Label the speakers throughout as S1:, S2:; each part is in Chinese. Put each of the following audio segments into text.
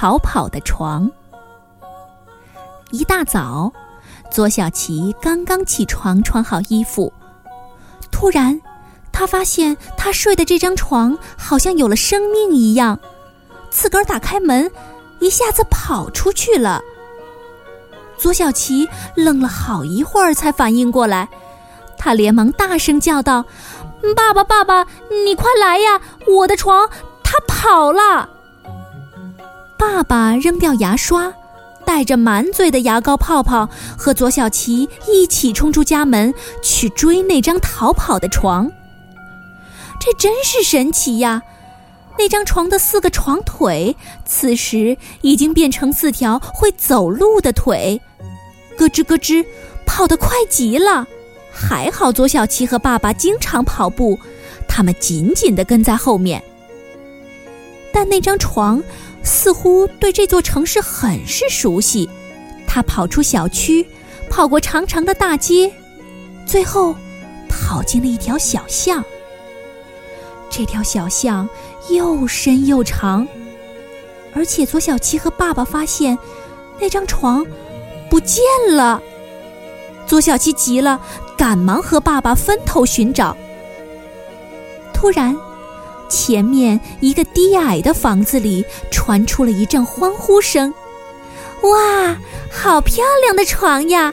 S1: 逃跑的床。一大早，左小琪刚刚起床，穿好衣服，突然，他发现他睡的这张床好像有了生命一样，自个儿打开门，一下子跑出去了。左小琪愣了好一会儿，才反应过来，他连忙大声叫道：“爸爸，爸爸，你快来呀！我的床，它跑了！”爸爸扔掉牙刷。带着满嘴的牙膏泡泡，和左小琪一起冲出家门去追那张逃跑的床。这真是神奇呀！那张床的四个床腿，此时已经变成四条会走路的腿，咯吱咯吱，跑得快极了。还好左小琪和爸爸经常跑步，他们紧紧地跟在后面。但那张床。似乎对这座城市很是熟悉，他跑出小区，跑过长长的大街，最后跑进了一条小巷。这条小巷又深又长，而且左小七和爸爸发现那张床不见了。左小七急了，赶忙和爸爸分头寻找。突然。前面一个低矮的房子里传出了一阵欢呼声：“哇，好漂亮的床呀！”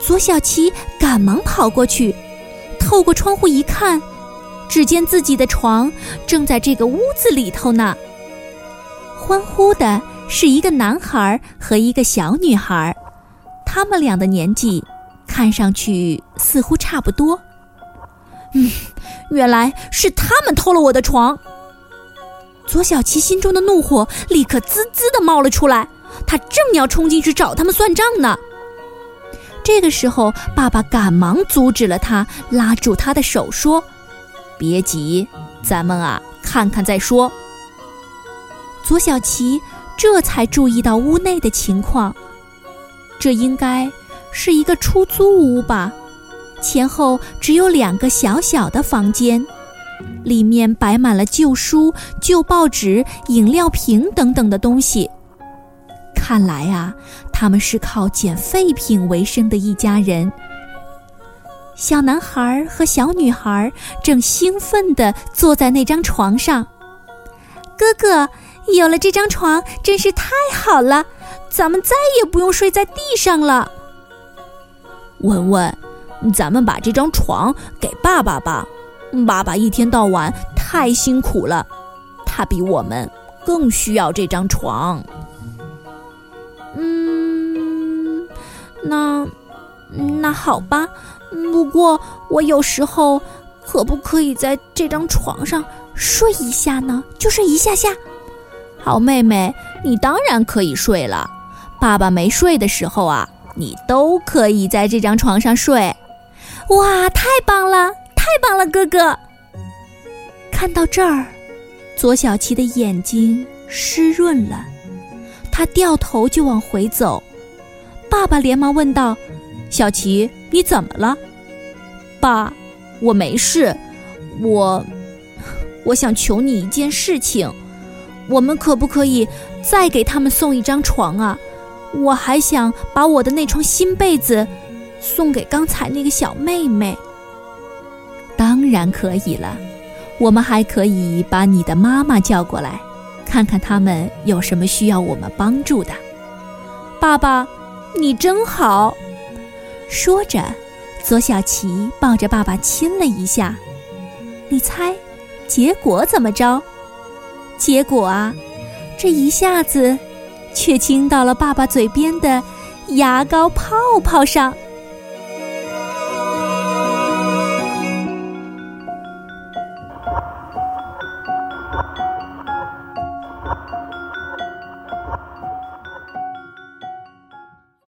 S1: 左小琪赶忙跑过去，透过窗户一看，只见自己的床正在这个屋子里头呢。欢呼的是一个男孩和一个小女孩，他们俩的年纪看上去似乎差不多。嗯。原来是他们偷了我的床。左小琪心中的怒火立刻滋滋的冒了出来，他正要冲进去找他们算账呢。这个时候，爸爸赶忙阻止了他，拉住他的手说：“别急，咱们啊，看看再说。”左小琪这才注意到屋内的情况，这应该是一个出租屋吧。前后只有两个小小的房间，里面摆满了旧书、旧报纸、饮料瓶等等的东西。看来啊，他们是靠捡废品为生的一家人。小男孩和小女孩正兴奋地坐在那张床上。哥哥，有了这张床真是太好了，咱们再也不用睡在地上了。
S2: 文文。咱们把这张床给爸爸吧，爸爸一天到晚太辛苦了，他比我们更需要这张床。
S1: 嗯，那那好吧，不过我有时候可不可以在这张床上睡一下呢？就睡一下下。
S2: 好妹妹，你当然可以睡了。爸爸没睡的时候啊，你都可以在这张床上睡。
S1: 哇，太棒了，太棒了，哥哥！看到这儿，左小琪的眼睛湿润了，他掉头就往回走。爸爸连忙问道：“小琪，你怎么了？”“
S2: 爸，我没事，我……我想求你一件事情，我们可不可以再给他们送一张床啊？我还想把我的那床新被子……”送给刚才那个小妹妹。
S1: 当然可以了，我们还可以把你的妈妈叫过来，看看他们有什么需要我们帮助的。
S2: 爸爸，你真好。
S1: 说着，左小琪抱着爸爸亲了一下。你猜，结果怎么着？结果啊，这一下子，却亲到了爸爸嘴边的牙膏泡泡上。you